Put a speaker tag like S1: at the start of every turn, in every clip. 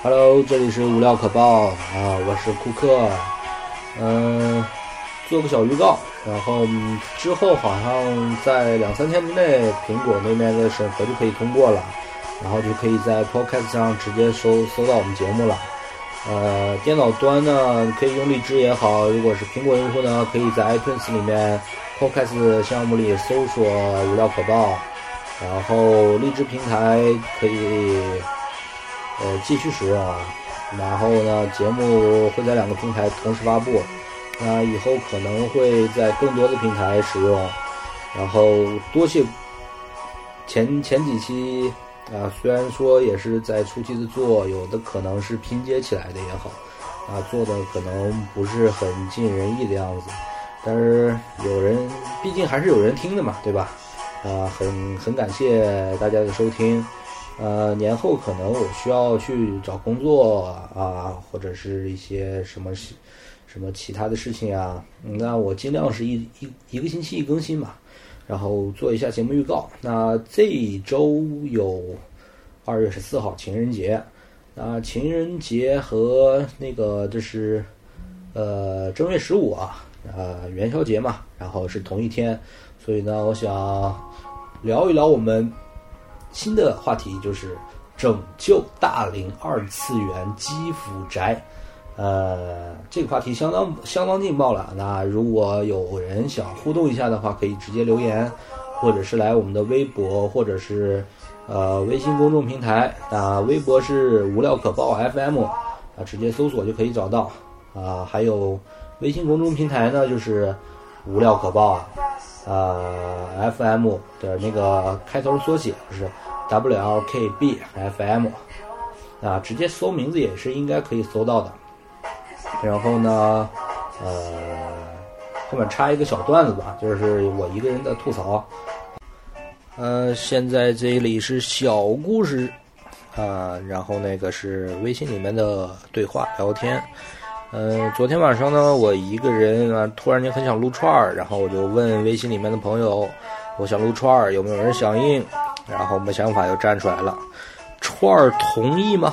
S1: Hello，这里是无料可报啊，我是库克，嗯，做个小预告，然后之后好像在两三天之内，苹果那边的审核就可以通过了，然后就可以在 Podcast 上直接搜搜到我们节目了。呃，电脑端呢可以用荔枝也好，如果是苹果用户呢，可以在 iTunes 里面 Podcast 项目里搜索无料可报，然后荔枝平台可以。呃，继续使用啊，然后呢，节目会在两个平台同时发布，那以后可能会在更多的平台使用，然后多谢前前几期啊，虽然说也是在初期的做，有的可能是拼接起来的也好，啊，做的可能不是很尽人意的样子，但是有人，毕竟还是有人听的嘛，对吧？啊，很很感谢大家的收听。呃，年后可能我需要去找工作啊，或者是一些什么什么其他的事情啊，那我尽量是一一一个星期一更新嘛，然后做一下节目预告。那这一周有二月十四号情人节，那情人节和那个就是呃正月十五啊，呃元宵节嘛，然后是同一天，所以呢，我想聊一聊我们。新的话题就是拯救大龄二次元基辅宅，呃，这个话题相当相当劲爆了。那如果有人想互动一下的话，可以直接留言，或者是来我们的微博，或者是呃微信公众平台。那微博是无料可报 FM，啊，直接搜索就可以找到。啊，还有微信公众平台呢，就是无料可报啊。呃，FM 的那个开头缩写是 WLKBFM，啊，直接搜名字也是应该可以搜到的。然后呢，呃，后面插一个小段子吧，就是我一个人的吐槽。呃，现在这里是小故事啊，然后那个是微信里面的对话聊天。嗯，昨天晚上呢，我一个人啊，突然间很想撸串儿，然后我就问微信里面的朋友，我想撸串儿，有没有人响应？然后我们想法又站出来了，串儿同意吗？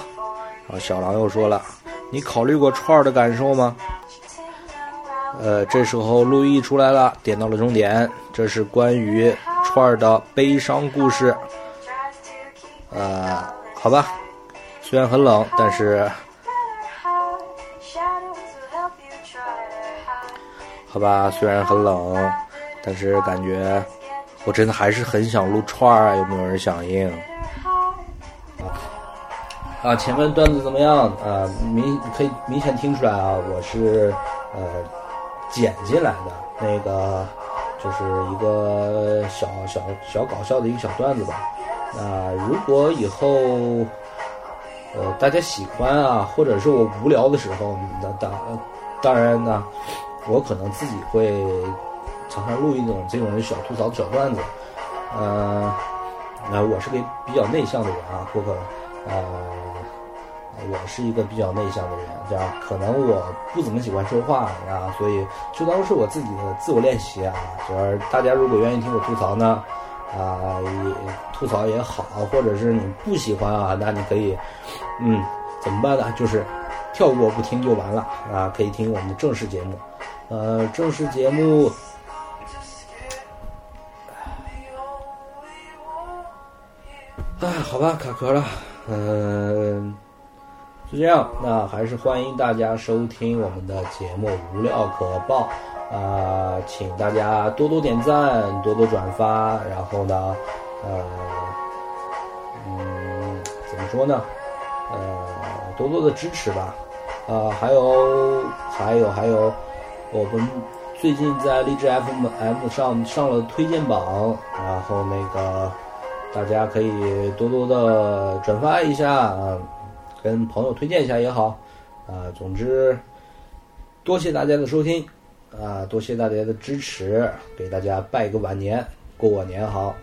S1: 然后小狼又说了，你考虑过串儿的感受吗？呃，这时候陆毅出来了，点到了终点，这是关于串儿的悲伤故事。呃，好吧，虽然很冷，但是。好吧，虽然很冷，但是感觉我真的还是很想撸串儿啊！有没有人响应？啊，前面段子怎么样？啊，明可以明显听出来啊，我是呃剪进来的那个，就是一个小小小搞笑的一个小段子吧。那如果以后呃大家喜欢啊，或者是我无聊的时候，那当当然呢。我可能自己会常常录一种这种小吐槽小段子，呃，那我是个比较内向的人啊，或者呃，我是一个比较内向的人，这样可能我不怎么喜欢说话啊，所以就当是我自己的自我练习啊。就是大家如果愿意听我吐槽呢，啊，也吐槽也好，或者是你不喜欢啊，那你可以，嗯，怎么办呢？就是跳过不听就完了啊，可以听我们的正式节目。呃，正式节目，哎，好吧，卡壳了，嗯，就这样，那还是欢迎大家收听我们的节目《无料可报》啊，请大家多多点赞，多多转发，然后呢，呃，嗯，怎么说呢？呃，多多的支持吧，啊，还有，还有，还有。我们最近在荔枝 FM 上上了推荐榜，然后那个大家可以多多的转发一下啊，跟朋友推荐一下也好啊。总之，多谢大家的收听啊，多谢大家的支持，给大家拜个晚年，过晚年好。